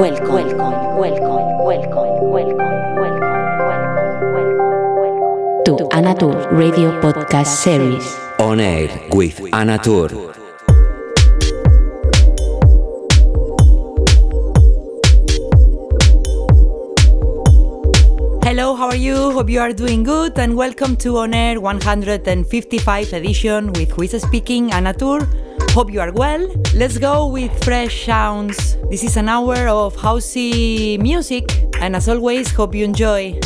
welcome, welcome, welcome, welcome, welcome, welcome, welcome, to Anna Tur Radio Podcast Series. On air with Anna Tur. Hello, how are you? Hope you are doing good and welcome to On Air 155 edition with who is speaking, Anna Tur. Hope you are well. Let's go with fresh sounds. This is an hour of housey music and as always, hope you enjoy.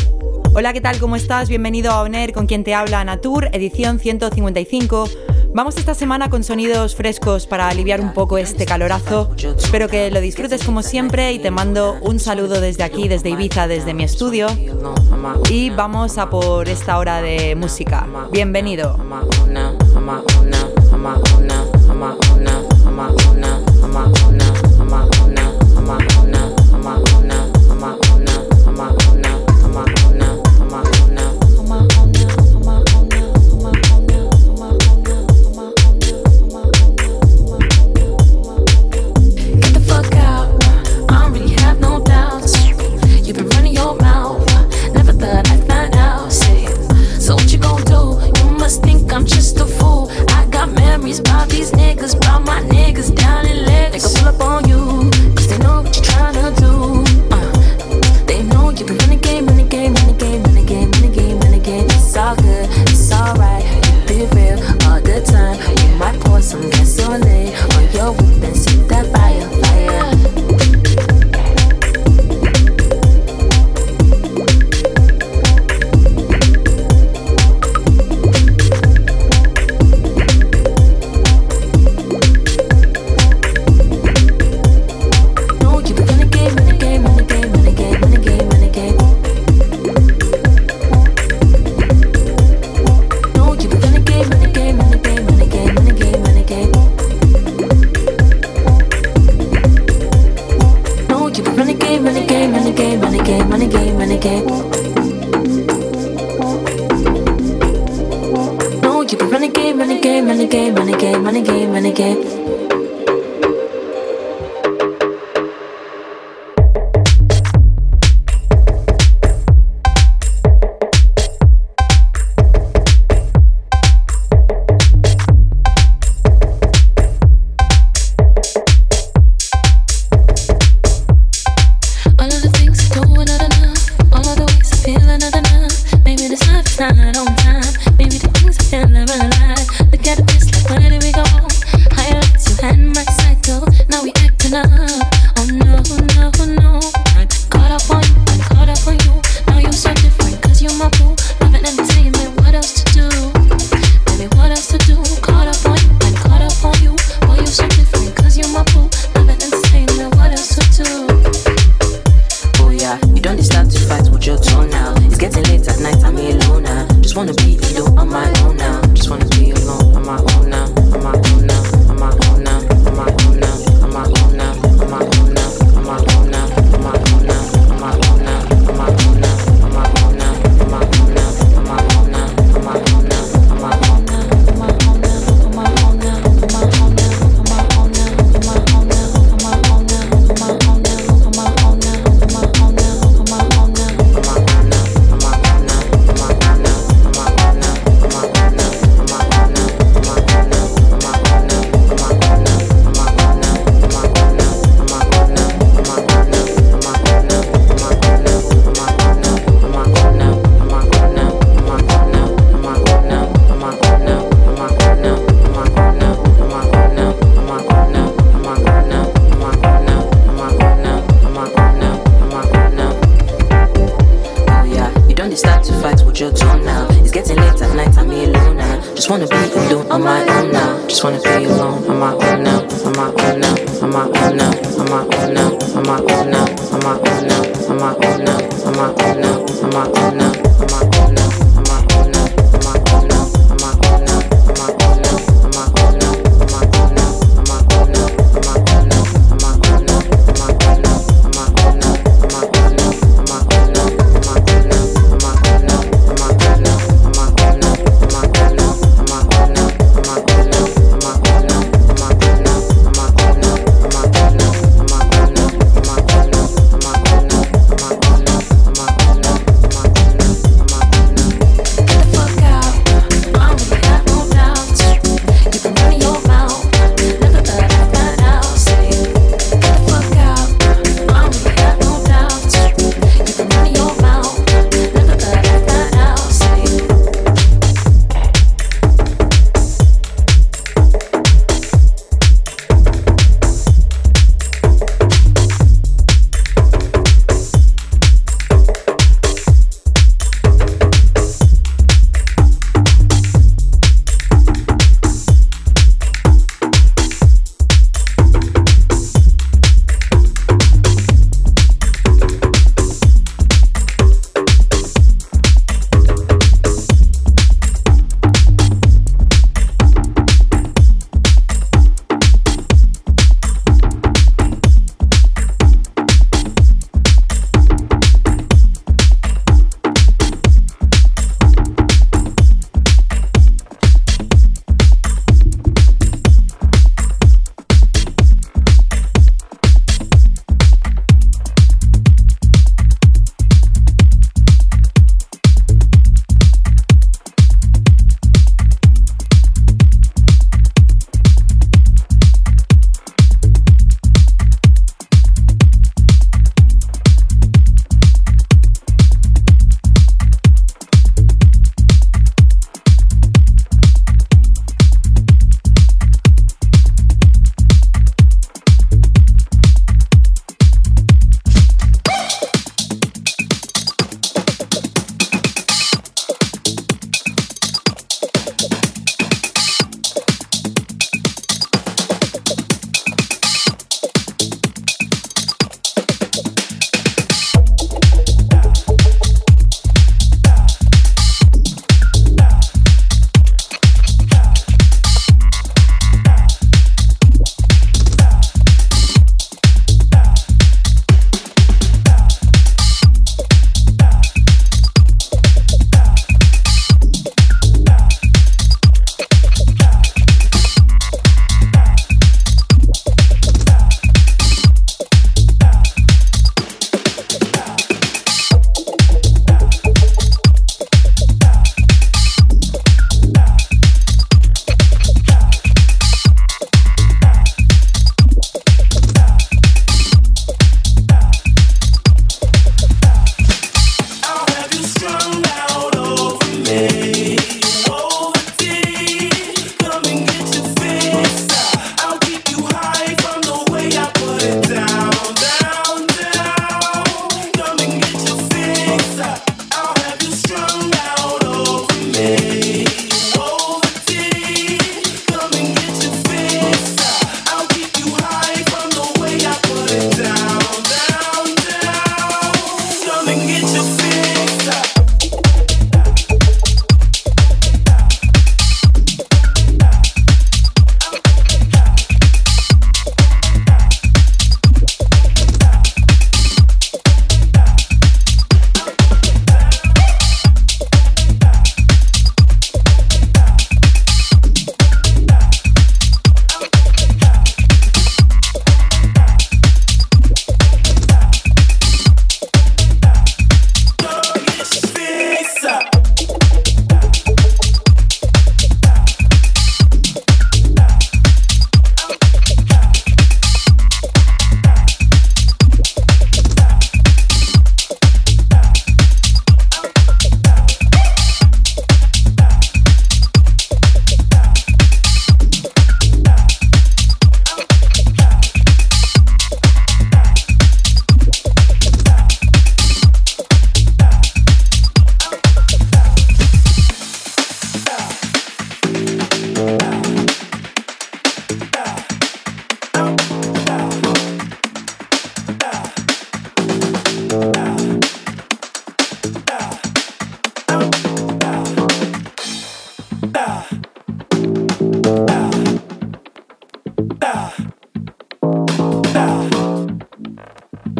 Hola, ¿qué tal? ¿Cómo estás? Bienvenido a Oner con quien te habla Natur, edición 155. Vamos esta semana con sonidos frescos para aliviar un poco este calorazo. Espero que lo disfrutes como siempre y te mando un saludo desde aquí, desde Ibiza, desde mi estudio. Y vamos a por esta hora de música. Bienvenido.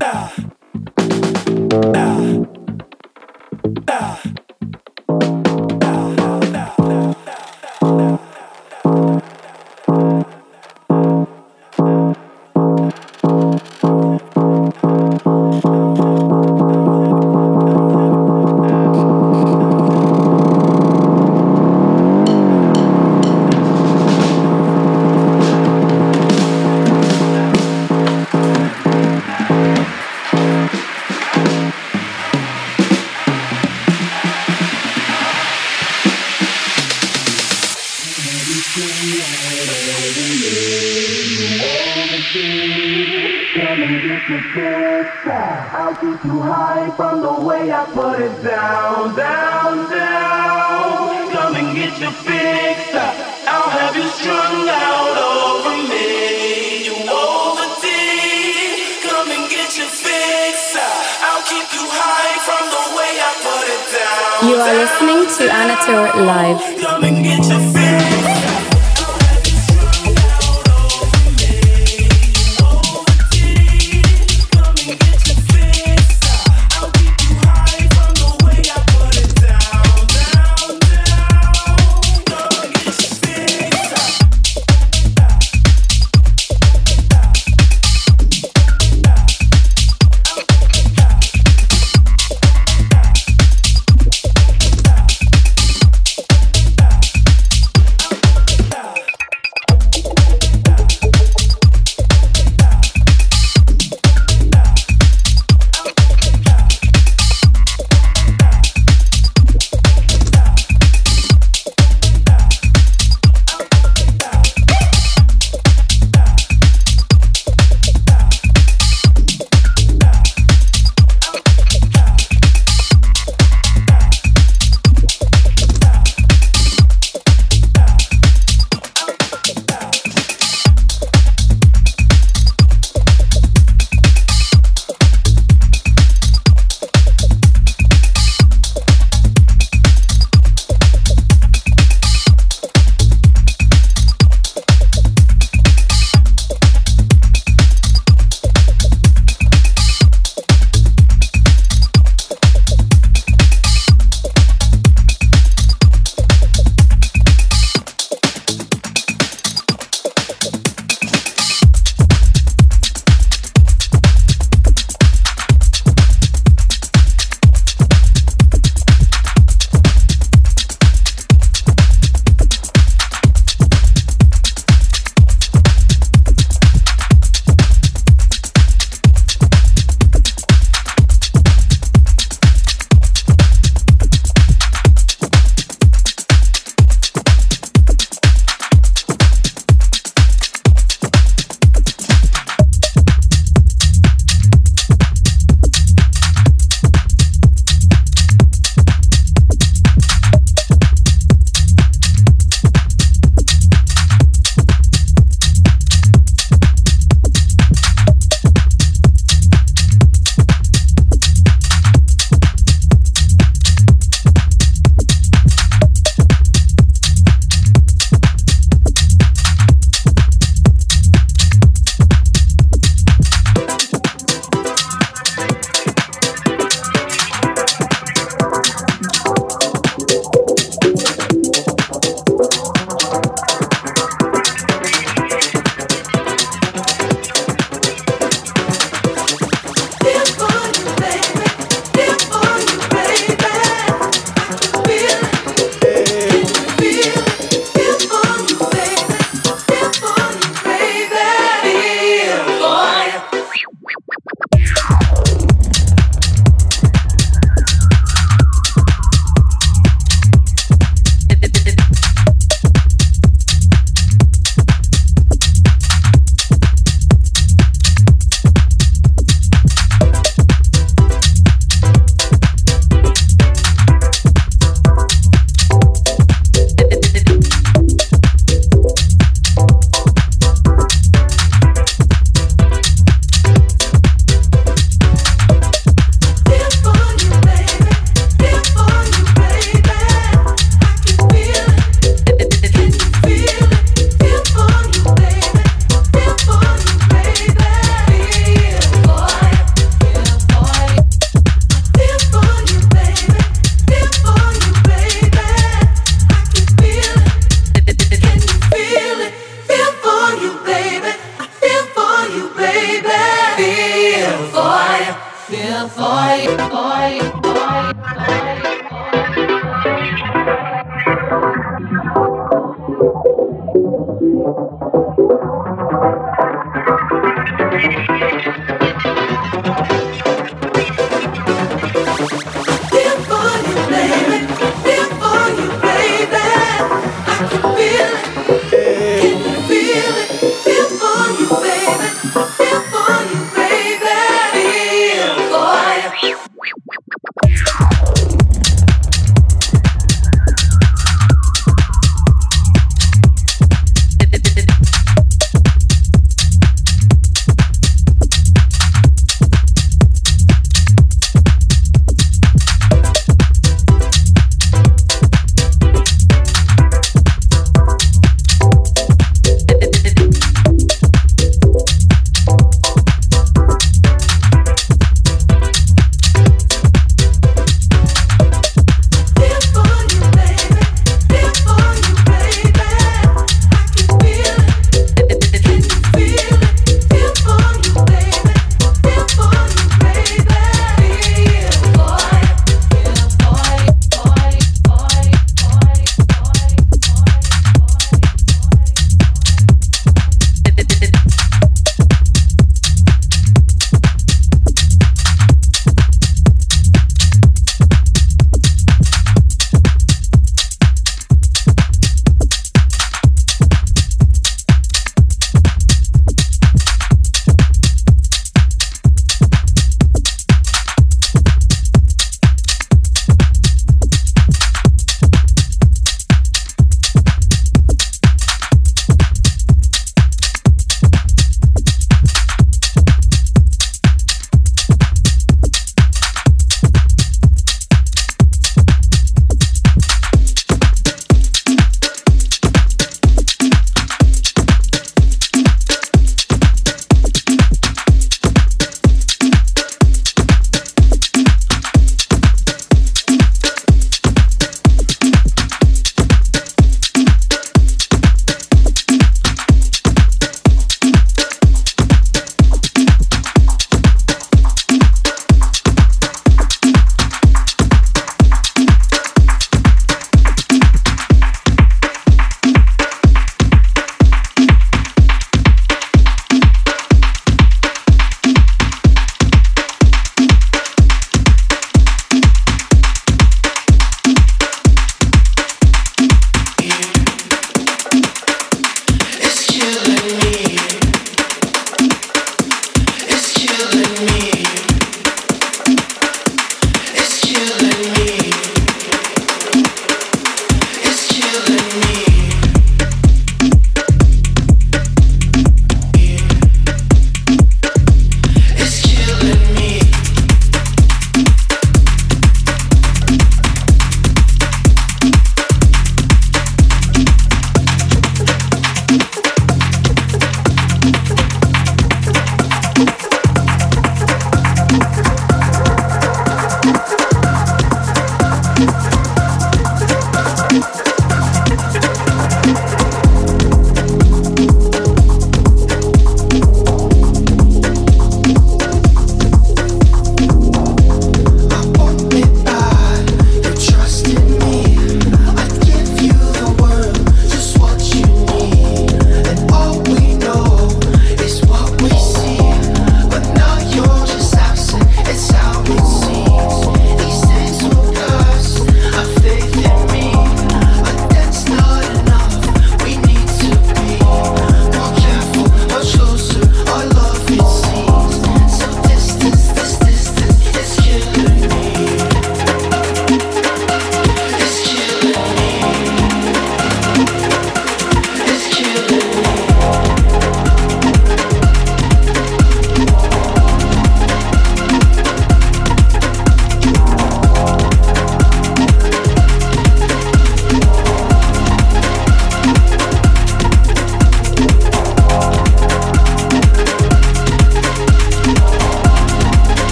Ah. To Anna Tur live.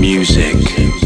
music.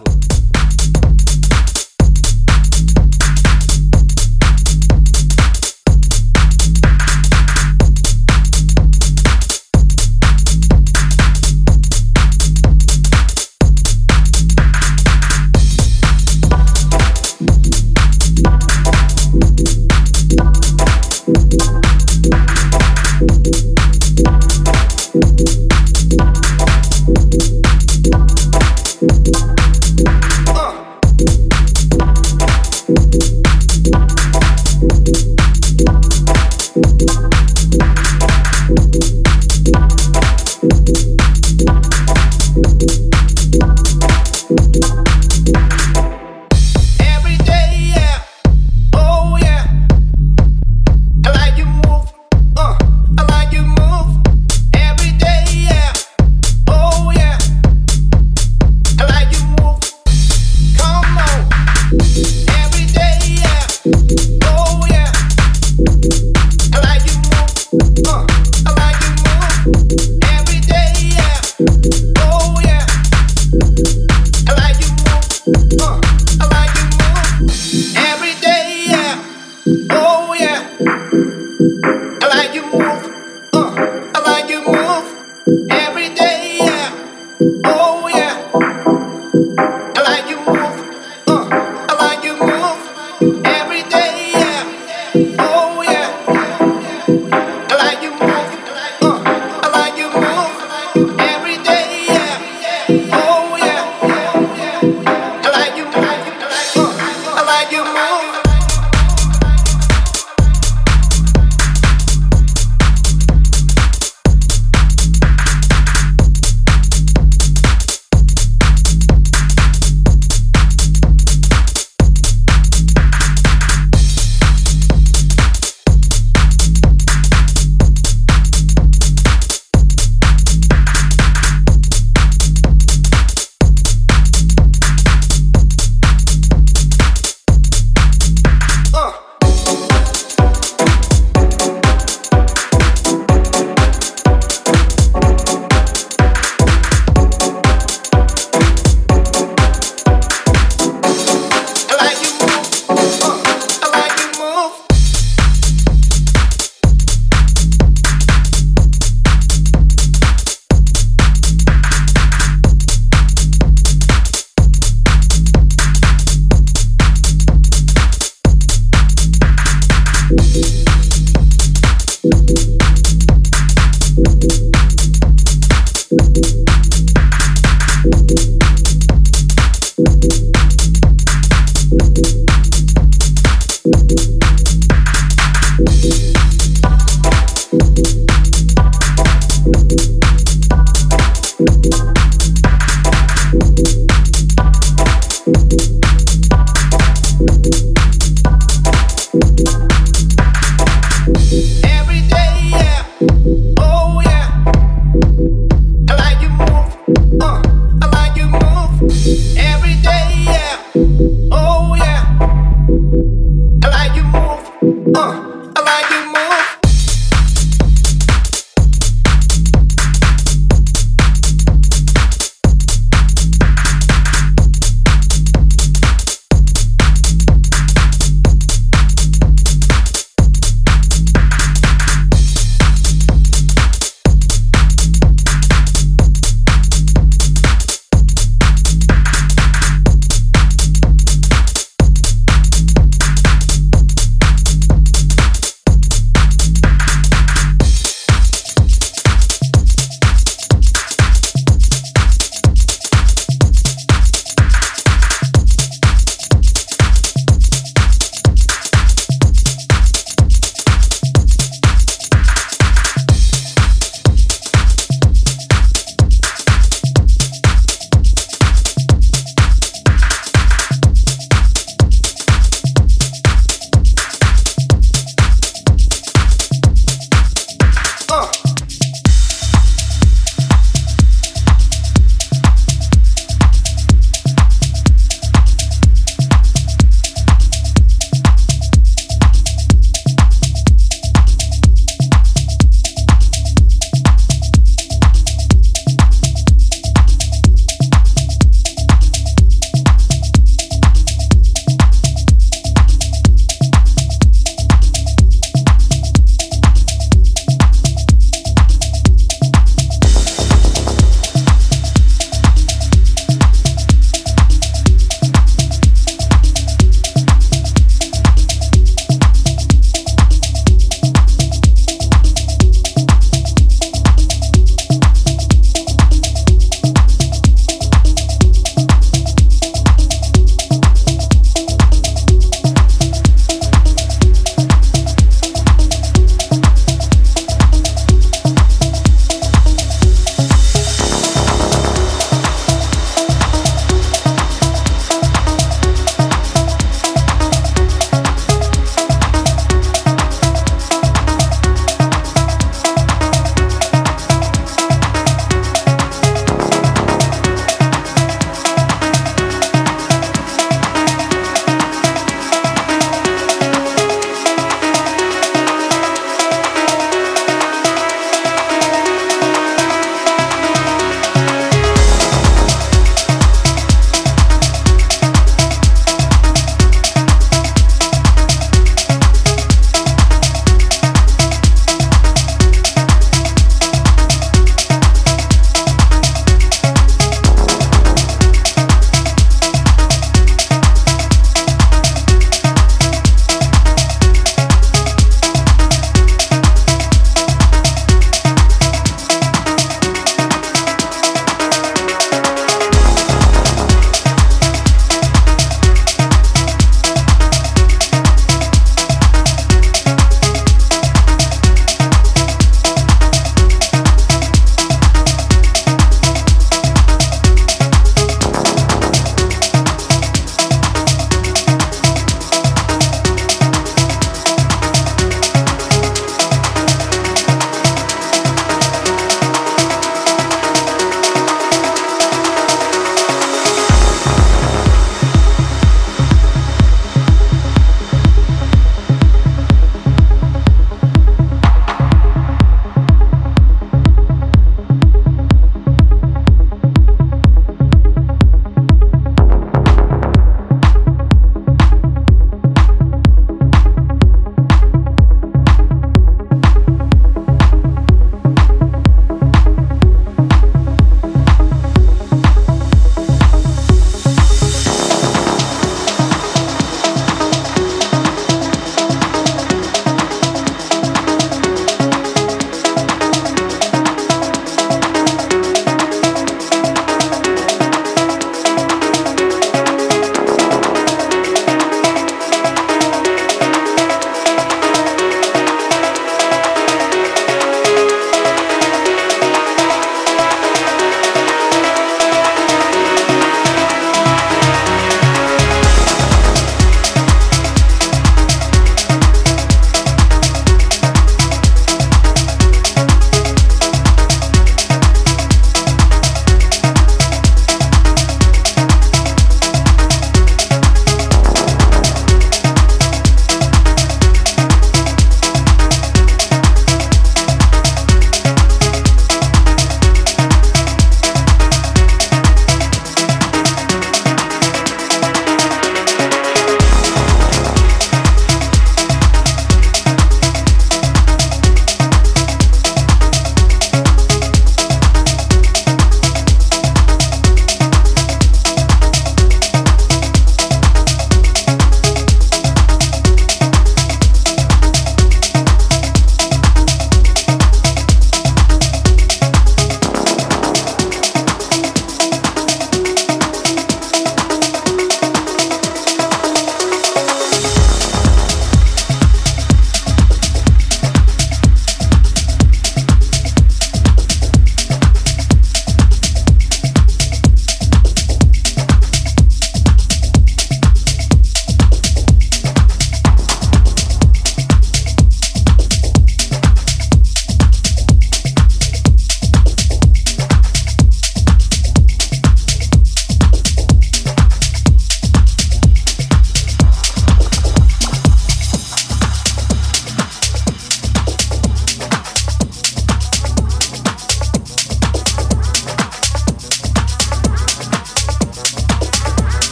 you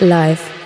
live.